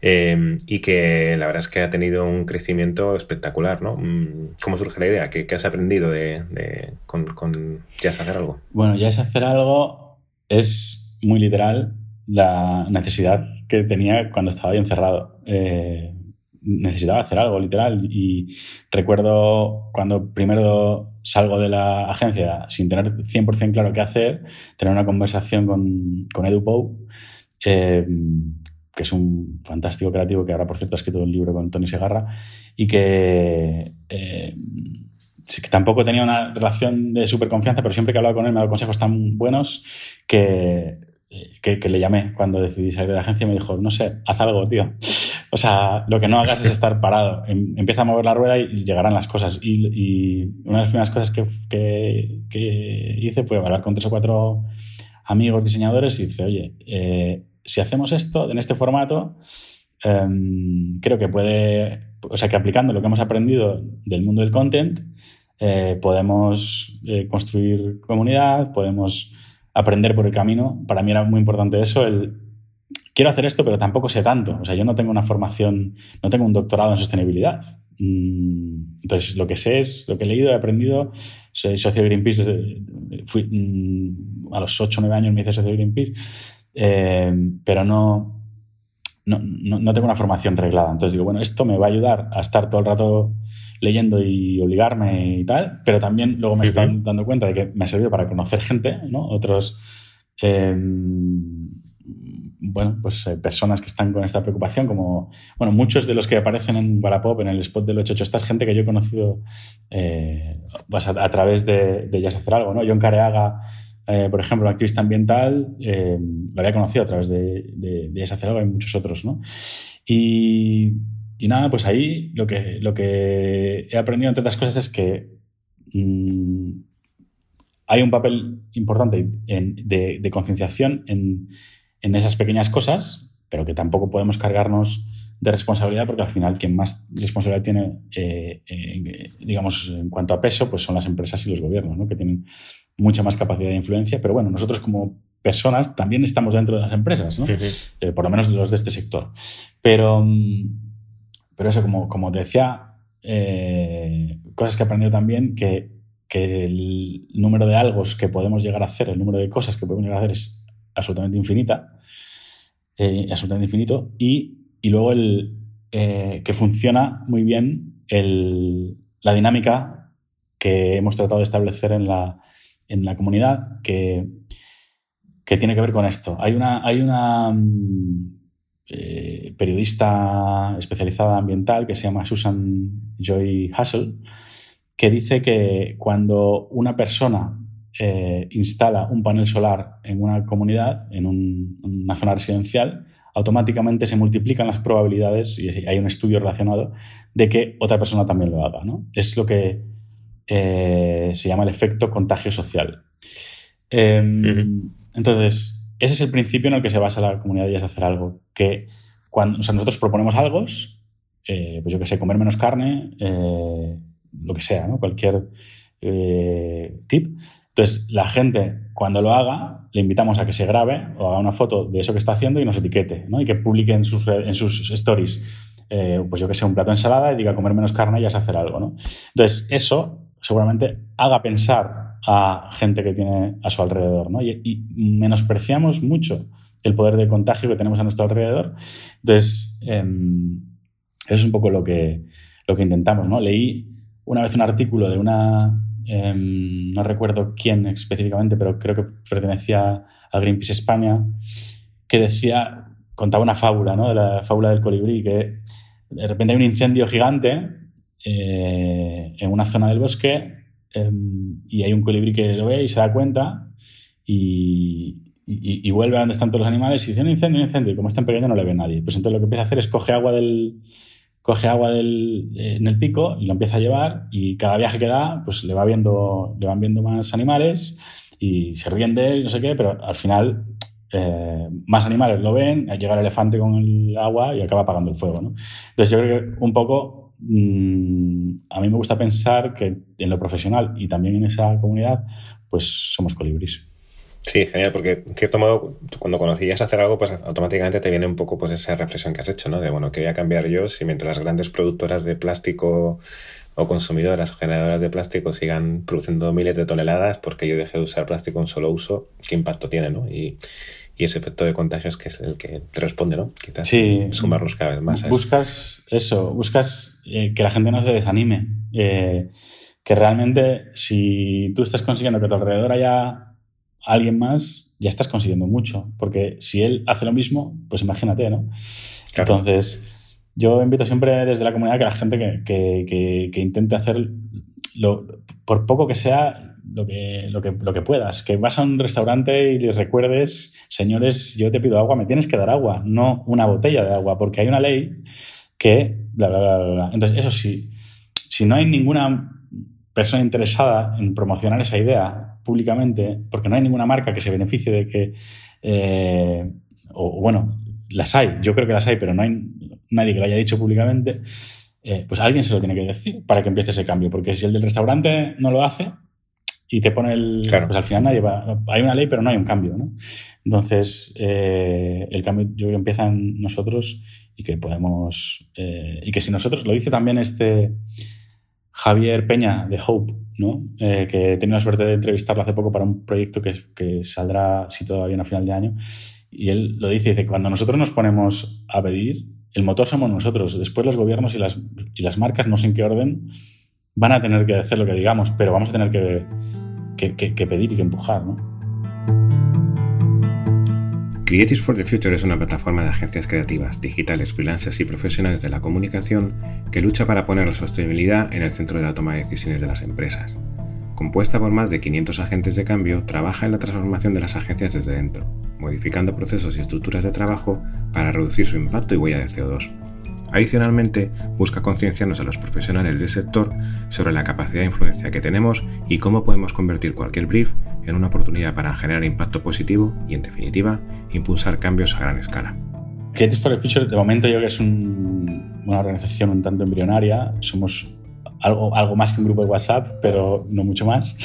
Em, y que la verdad es que ha tenido un crecimiento espectacular, ¿no? Mm, ¿Cómo surge la idea? ¿Qué, has aprendido de, con, Ya es hacer algo? Bueno, ya es hacer algo es muy literal la necesidad que tenía cuando estaba bien encerrado. Eh, necesitaba hacer algo, literal. Y recuerdo cuando primero salgo de la agencia sin tener 100% claro qué hacer, tener una conversación con, con Edu Pou, eh, que es un fantástico creativo que ahora, por cierto, ha escrito un libro con Tony Segarra y que, eh, tampoco tenía una relación de súper confianza, pero siempre que hablaba con él me ha dado consejos tan buenos que, que, le llamé cuando decidí salir de la agencia y me dijo, no sé, haz algo, tío. O sea, lo que no hagas es estar parado. Em, empieza a mover la rueda y llegarán las cosas. Y, una de las primeras cosas que, que, hice fue hablar con tres o cuatro amigos diseñadores y dice, oye, eh, si hacemos esto en este formato, em, creo que puede, o sea, que aplicando lo que hemos aprendido del mundo del content, eh, podemos eh, construir comunidad, podemos aprender por el camino. Para mí era muy importante eso, quiero hacer esto, pero tampoco sé tanto. O sea, yo no tengo una formación, no tengo un doctorado en sostenibilidad. Mm, entonces, lo que sé es, lo que he leído, he aprendido. Soy socio de Greenpeace desde, fui, mm, a los 8 o 9 años me hice socio de Greenpeace eh, pero no, no, no, tengo una formación reglada. Entonces digo, bueno, esto me va a ayudar a estar todo el rato leyendo y obligarme y tal, pero también luego me estoy dando cuenta de que me ha servido para conocer gente, ¿no? Otros, em, bueno, pues eh, personas que están con esta preocupación, como, bueno, muchos de los que aparecen en Wallapop, en el spot del 88, esta es gente que yo he conocido eh, pues a, través de, de Ya hacer algo, ¿no? John Careaga eh, por ejemplo, un activista ambiental, lo había conocido a través de, de, de esa y muchos otros, ¿no? Y, nada, pues ahí lo que, lo que he aprendido, entre otras cosas, es que mm, hay un papel importante de, concienciación en, esas pequeñas cosas, pero que tampoco podemos cargarnos de responsabilidad porque al final quien más responsabilidad tiene, eh, digamos, en cuanto a peso, pues son las empresas y los gobiernos, ¿no? que tienen mucha más capacidad de influencia, pero bueno, nosotros como personas también estamos dentro de las empresas, ¿no? Eh, por lo menos los de este sector. Pero, pero eso, como, como decía, eh, cosas que he aprendido también, que, que el número de algo que podemos llegar a hacer, el número de cosas que podemos llegar a hacer es absolutamente infinita, eh, absolutamente infinito, y, y luego el, que funciona muy bien el, la dinámica que hemos tratado de establecer en la, en la comunidad que, que tiene que ver con esto. Hay una, hay una mm, eh, periodista especializada ambiental que se llama Susan Joy Hassel, que dice que cuando una persona eh, instala un panel solar en una comunidad, en una zona residencial, automáticamente se multiplican las probabilidades, y hay un estudio relacionado, de que otra persona también lo haga. ¿no? Es lo que eh, se llama el efecto contagio social. Em, entonces, ese es el principio en el que se basa la comunidad y es hacer algo. Que cuando nosotros proponemos algo, eh, pues yo que sé, comer menos carne, lo que sea, ¿no? cualquier tip. Entonces, la gente, cuando lo haga, le invitamos a que se grabe o haga una foto de eso que está haciendo y nos etiquete, ¿no? Y que publique en sus, stories, pues yo que sé, un plato de ensalada y diga comer menos carne y ya es hacer algo, ¿no? Entonces, eso seguramente haga pensar a gente que tiene a su alrededor, ¿no? Y, menospreciamos mucho el poder de contagio que tenemos a nuestro alrededor. Entonces, em, eso es un poco lo que, lo que intentamos, ¿no? Leí una vez un artículo de una, em, no recuerdo quién específicamente, pero creo que pertenecía a Greenpeace España, que decía, contaba una fábula, ¿no? De la fábula del colibrí, que de repente hay un incendio gigante eh, en una zona del bosque em, y hay un colibrí que lo ve y se da cuenta y, y, vuelve a donde están todos los animales y dice un incendio, un incendio, y como es tan pequeño no le ve nadie. Pues entonces lo que empieza a hacer es coge agua del coge agua del, en el pico y lo empieza a llevar y cada viaje que da pues le va viendo le van viendo más animales y se ríen de él no sé qué pero al final eh, más animales lo ven llega el elefante con el agua y acaba apagando el fuego ¿no? entonces yo creo que un poco mm, a mí me gusta pensar que en lo profesional y también en esa comunidad pues somos colibríes Sí, genial, porque en cierto modo, cuando conocías hacer algo, pues automáticamente te viene un poco pues esa reflexión que has hecho, ¿no? De, bueno, ¿qué voy a cambiar yo si mientras las grandes productoras de plástico o consumidoras o generadoras de plástico sigan produciendo miles de toneladas porque yo dejé de usar plástico en solo uso, ¿qué impacto tiene, no? Y, y ese efecto de contagios que es el que te responde, ¿no? Quizás sí. sumarlos cada vez más. buscas eso, buscas eh, que la gente no se desanime. Eh, que realmente si tú estás consiguiendo que a tu alrededor haya alguien más, ya estás consiguiendo mucho. Porque si él hace lo mismo, pues imagínate, ¿no? Entonces, yo invito siempre desde la comunidad que la gente que, intente hacer, lo, por poco que sea, lo que, lo, que, lo que puedas. Que vas a un restaurante y les recuerdes, señores, yo te pido agua, me tienes que dar agua, no una botella de agua, porque hay una ley que... Bla, bla, bla, bla. Entonces, eso sí, si no hay ninguna persona interesada en promocionar esa idea públicamente, porque no hay ninguna marca que se beneficie de que, eh, o bueno, las hay, yo creo que las hay, pero no hay nadie que lo haya dicho públicamente, eh, pues alguien se lo tiene que decir para que empiece ese cambio, porque si el del restaurante no lo hace y te pone el... Pues al final nadie va... Hay una ley, pero no hay un cambio, ¿no? Entonces, eh, el cambio yo creo que empieza en nosotros y que podemos... y que si nosotros, lo dice también este Javier Peña de Hope, ¿no? Eh, que he tenido la suerte de entrevistarlo hace poco para un proyecto que, que saldrá, si va bien, a final de año. Y él lo dice, dice, cuando nosotros nos ponemos a pedir, el motor somos nosotros. Después los gobiernos y las, y las marcas, no sé en qué orden, van a tener que hacer lo que digamos, pero vamos a tener que, que, que pedir y que empujar, ¿no? Creatives for the Future es una plataforma de agencias creativas, digitales, freelancers y profesionales de la comunicación que lucha para poner la sostenibilidad en el centro de la toma de decisiones de las empresas. Compuesta por más de 500 agentes de cambio, trabaja en la transformación de las agencias desde dentro, modificando procesos y estructuras de trabajo para reducir su impacto y huella de CO2 Adicionalmente, busca concienciarnos a los profesionales del sector sobre la capacidad de influencia que tenemos y cómo podemos convertir cualquier brief en una oportunidad para generar impacto positivo y, en definitiva, impulsar cambios a gran escala. Creative for the Future, de momento yo creo que es una organización un tanto embrionaria. Somos algo, algo más que un grupo de WhatsApp, pero no mucho más.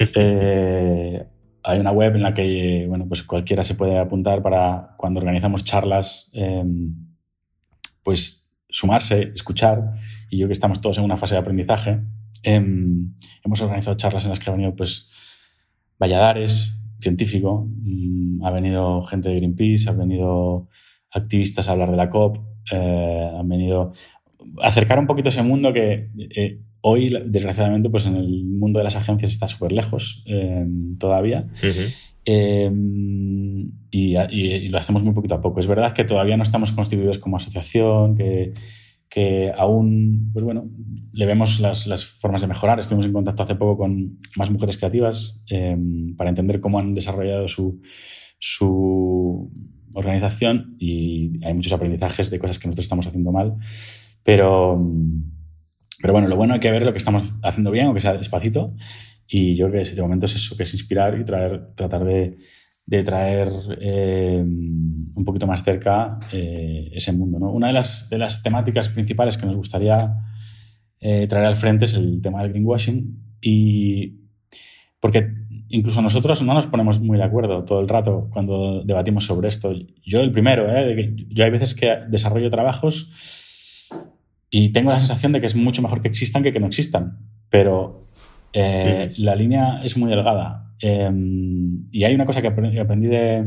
Eh, hay una web en la que bueno, pues cualquiera se puede apuntar para cuando organizamos charlas, eh, pues sumarse, escuchar, y yo que estamos todos en una fase de aprendizaje, em, hemos organizado charlas en las que ha venido pues Valladares, científico, mm, ha venido gente de Greenpeace, ha venido activistas a hablar de la COP, eh, han venido a acercar un poquito ese mundo que eh, hoy, desgraciadamente, pues en el mundo de las agencias está súper lejos em, todavía. Em, y, lo hacemos muy poquito a poco. Es verdad que todavía no estamos constituidos como asociación, que, que aún, pues bueno, le vemos las, formas de mejorar. Estuvimos en contacto hace poco con más mujeres creativas em, para entender cómo han desarrollado su, su organización y hay muchos aprendizajes de cosas que nosotros estamos haciendo mal. Pero, pero bueno, lo bueno hay que ver lo que estamos haciendo bien, o que sea despacito, y yo creo que de momento es eso, que es inspirar y traer, tratar de, de traer eh, un poquito más cerca eh, ese mundo. ¿no? Una de las, de las temáticas principales que nos gustaría eh, traer al frente es el tema del greenwashing y porque incluso nosotros no nos ponemos muy de acuerdo todo el rato cuando debatimos sobre esto. Yo el primero, yo hay veces que desarrollo trabajos y tengo la sensación de que es mucho mejor que existan que que no existan, pero eh, la línea es muy delgada. Em, y hay una cosa que aprendí de,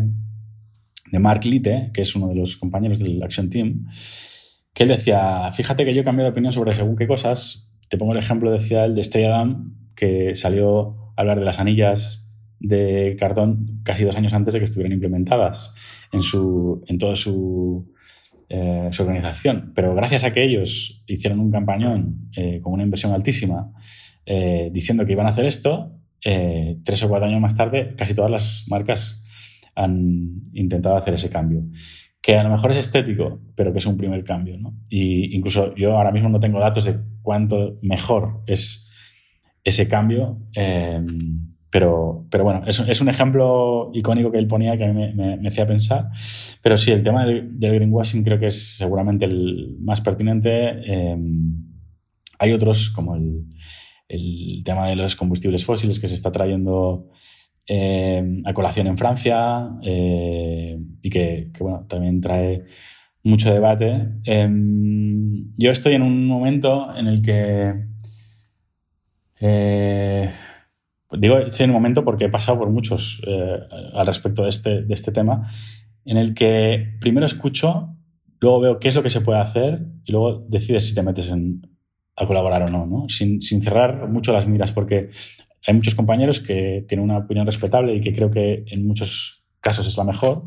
de Mark Litte, que es uno de los compañeros del Action Team, que él decía, fíjate que yo he cambiado de opinión sobre según qué cosas te pongo el ejemplo, decía el de Estrella Damm, que salió a hablar de las anillas de cartón casi dos años antes de que estuvieran implementadas en, su, en toda su, eh, su organización. Pero gracias a que ellos hicieron un campañón eh, con una inversión altísima eh, diciendo que iban a hacer esto, tres o cuatro años más tarde casi todas las marcas han intentado hacer ese cambio que a lo mejor es estético, pero que es un primer cambio. ¿no? Y incluso yo ahora mismo no tengo datos de cuánto mejor es ese cambio, em, pero, pero bueno, es, un ejemplo icónico que él ponía que a mí me, hacía pensar. Pero sí, el tema del, greenwashing creo que es seguramente el más pertinente. Em, hay otros como el, el tema de los combustibles fósiles que se está trayendo eh, a colación en Francia eh, y que, bueno, también trae mucho debate. Em, yo estoy en un momento en el que... Eh, digo, estoy en un momento porque he pasado por muchos al respecto de este, de este tema, en el que primero escucho, luego veo qué es lo que se puede hacer y luego decides si te metes a colaborar o no, ¿no? Sin, sin, cerrar mucho las miras, porque hay muchos compañeros que tienen una opinión respetable y que creo que en muchos casos es la mejor,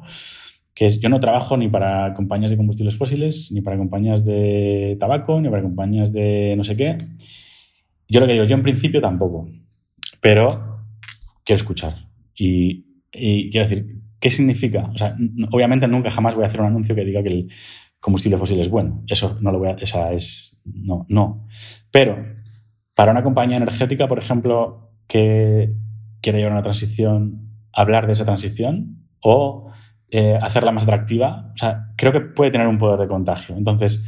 que es yo no trabajo ni para compañías de combustibles fósiles, ni para compañías de tabaco, ni para compañías de no sé qué. Yo lo que digo, yo en principio tampoco, pero quiero escuchar. Y, quiero decir, ¿qué significa? O sea, obviamente nunca jamás voy a hacer un anuncio que diga que el combustible fósil es bueno. Eso no lo voy a, esa es, no, no. Pero para una compañía energética, por ejemplo, que quiere llevar una transición, hablar de esa transición o eh, hacerla más atractiva. O sea, creo que puede tener un poder de contagio. Entonces,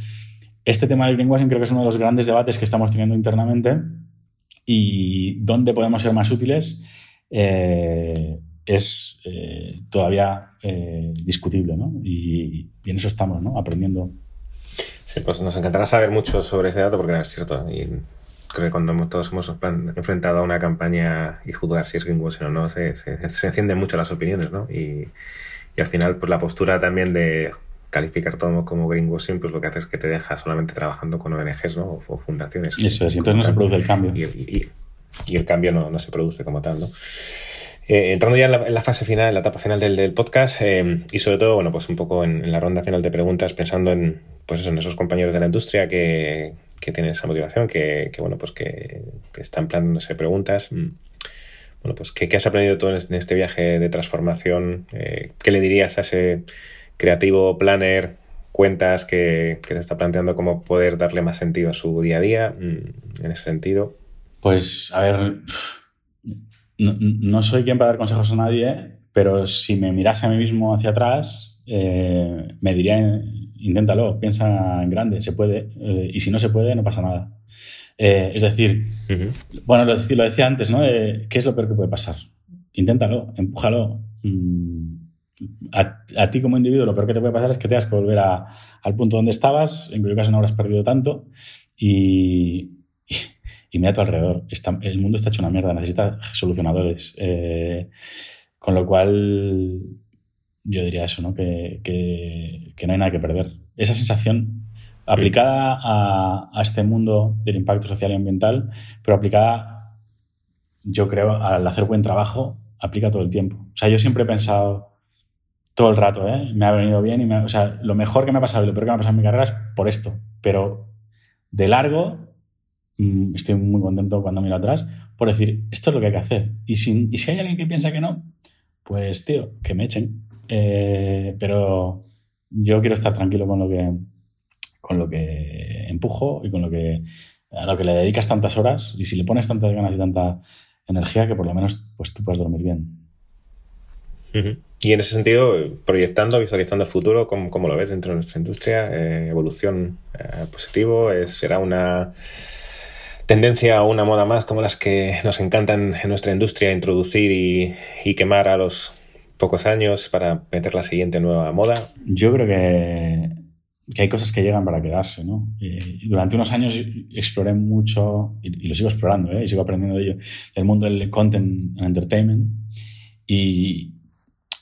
este tema del greenwashing creo que es uno de los grandes debates que estamos teniendo internamente y dónde podemos ser más útiles eh, es eh, todavía discutible, ¿no? Y, y, en eso estamos, ¿no? Aprendiendo. Sí, pues nos encantará saber mucho sobre ese dato porque es cierto. Y creo que cuando todos hemos enfrentado a una campaña y juzgar si es greenwashing o no, se, se, encienden mucho las opiniones, ¿no? Y, y, al final, pues la postura también de calificar todo como greenwashing, pues lo que hace es que te deja solamente trabajando con ONGs, ¿no? O, fundaciones. Y eso es, y entonces no se produce el cambio. Y, y el cambio no, no, se produce como tal, ¿no? Eh, entrando ya en la, fase final, en la etapa final del, podcast, eh, y sobre todo, bueno, pues un poco en, la ronda final de preguntas, pensando en, pues eso, en esos compañeros de la industria que, que tienen esa motivación, que, bueno, pues que, están planteándose preguntas. Mm, bueno, pues ¿qué, has aprendido tú en este viaje de transformación? Eh, ¿Qué le dirías a ese creativo planner, cuentas que, se está planteando cómo poder darle más sentido a su día a día mm, en ese sentido? Pues, a ver, no, soy quien para dar consejos a nadie, pero si me mirase a mí mismo hacia atrás, eh, me diría inténtalo, piensa en grande, se puede, eh, y si no se puede, no pasa nada. Eh, es decir, bueno, lo, lo, decía antes, ¿no? ¿Qué es lo peor que puede pasar? Inténtalo, empújalo. Mm, a, ti como individuo lo peor que te puede pasar es que tengas que volver al punto donde estabas, en cuyo caso no habrás perdido tanto, y, y, mira a tu alrededor. Está, el mundo está hecho una mierda, necesita solucionadores. Eh, con lo cual, yo diría eso, ¿no? Que, que, no hay nada que perder. Esa sensación aplicada a, a, este mundo del impacto social y ambiental, pero aplicada, yo creo, al hacer buen trabajo, aplica todo el tiempo. O sea, yo siempre he pensado todo el rato, ¿eh? Me ha venido bien y me, o sea, lo mejor que me ha pasado y lo peor que me ha pasado en mi carrera es por esto. Pero de largo, estoy muy contento cuando miro atrás por decir, esto es lo que hay que hacer. Y si, y si hay alguien que piensa que no, pues tío, que me echen. Eh, pero yo quiero estar tranquilo con lo que con lo que empujo y con lo que a lo que le dedicas tantas horas y si le pones tantas ganas y tanta energía que por lo menos pues tú puedes dormir bien. Y en ese sentido, proyectando, visualizando el futuro, ¿cómo, lo ves dentro de nuestra industria? Eh, ¿Evolución eh, positivo? ¿Será una tendencia o una moda más como las que nos encantan en nuestra industria introducir y, y quemar a los pocos años para meter la siguiente nueva moda? Yo creo que, que hay cosas que llegan para quedarse, ¿no? durante unos años exploré mucho, y, lo sigo explorando, ¿eh? y sigo aprendiendo de ello, el mundo del content and entertainment. Y,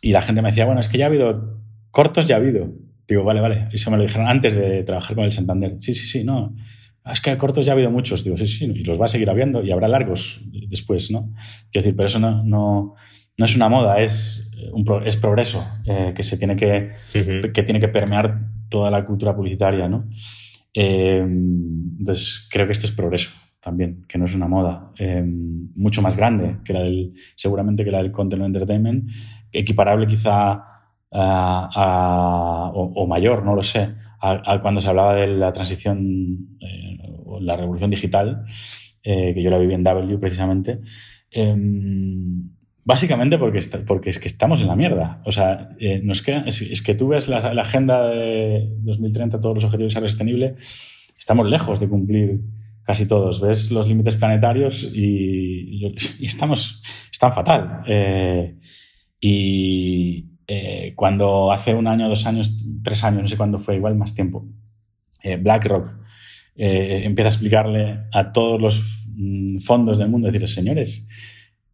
y la gente me decía, bueno, es que ya ha habido cortos, ya ha habido. Digo, vale, vale. Eso me lo dijeron antes de trabajar con el Santander. Sí, sí, sí, no. Ah, es que cortos ya ha habido muchos. Digo, sí, sí, y los va a seguir habiendo y habrá largos después, ¿no? Quiero decir, pero eso no, no, no es una moda, es, un, es progreso eh, que se tiene que, que tiene que permear toda la cultura publicitaria, ¿no? Eh, entonces, creo que esto es progreso también, que no es una moda, eh, mucho más grande que la del, seguramente que la del content entertainment, equiparable quizá a, o, mayor, no lo sé, a, cuando se hablaba de la transición eh, la revolución digital, que yo la viví en W precisamente. Básicamente porque, porque es que estamos en la mierda. O sea, nos es, que tú ves la, agenda de 2030, todos los objetivos de ser sostenible, estamos lejos de cumplir casi todos. Ves los límites planetarios y, estamos, están fatal. Eh, y eh, cuando hace un año, dos años, tres años, no sé cuándo fue, igual más tiempo, eh, empieza a explicarle a todos los mm, fondos del mundo, decirles, señores,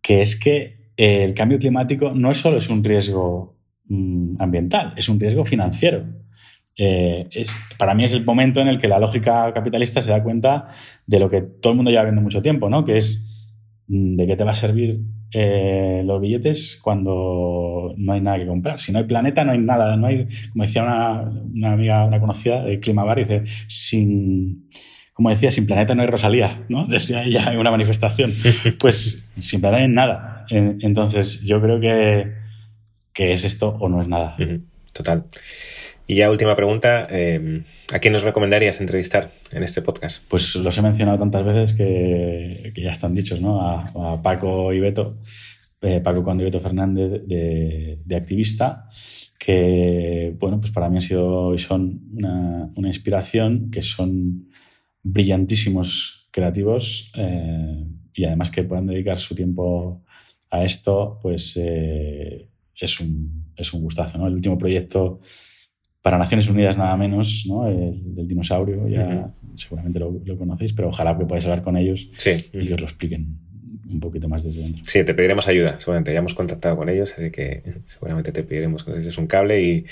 que es que el cambio climático no solo es un riesgo mm, ambiental, es un riesgo financiero. Eh, es, para mí es el momento en el que la lógica capitalista se da cuenta de lo que todo el mundo lleva viendo mucho tiempo, ¿no? que es de qué te va a servir eh, los billetes cuando no hay nada que comprar. Si no hay planeta, no hay nada. No hay, como decía una, amiga, una conocida de Climabar, dice, sin, como decía, sin planeta no hay Rosalía, ¿no? Decía ella en una manifestación. Pues sin planeta no hay nada. Entonces, yo creo que, que es esto o no es nada. Total. Y ya última pregunta, em, ¿a quién nos recomendarías entrevistar en este podcast? Pues los he mencionado tantas veces que, ya están dichos, ¿no? A, Paco y Beto, eh, Paco Conde y Beto Fernández de, Activista, que, bueno, pues para mí han sido y son una, inspiración, que son brillantísimos creativos eh, y además que puedan dedicar su tiempo a esto, pues eh, es, un, es un gustazo, ¿no? El último proyecto para Naciones Unidas nada menos, ¿no? El, del dinosaurio, ya seguramente lo, conocéis, pero ojalá que podáis hablar con ellos y que os lo expliquen un poquito más desde dentro. Sí, te pediremos ayuda, seguramente ya hemos contactado con ellos, así que seguramente te pediremos que nos un cable y,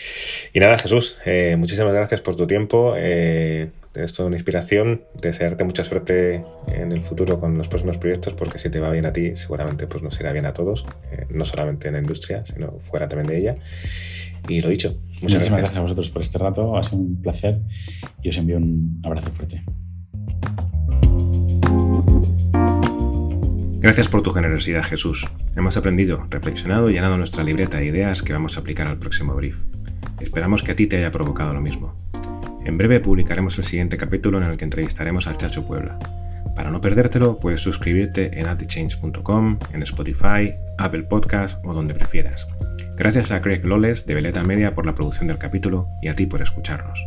y nada, Jesús, eh, muchísimas gracias por tu tiempo, eh, es toda una inspiración, desearte mucha suerte en el futuro con los próximos proyectos, porque si te va bien a ti, seguramente pues nos irá bien a todos, eh, no solamente en la industria, sino fuera también de ella. Y lo dicho, muchas gracias. a vosotros por este rato, ha sido un placer y os envío un abrazo fuerte. Gracias por tu generosidad, Jesús. Hemos aprendido, reflexionado y llenado nuestra libreta de ideas que vamos a aplicar al próximo brief. Esperamos que a ti te haya provocado lo mismo. En breve publicaremos el siguiente capítulo en el que entrevistaremos a Chacho Puebla. Para no perdértelo, puedes suscribirte en antichange.com, en Spotify, Apple Podcast o donde prefieras. Gracias a Craig Loles de Veleta Media por la producción del capítulo y a ti por escucharnos.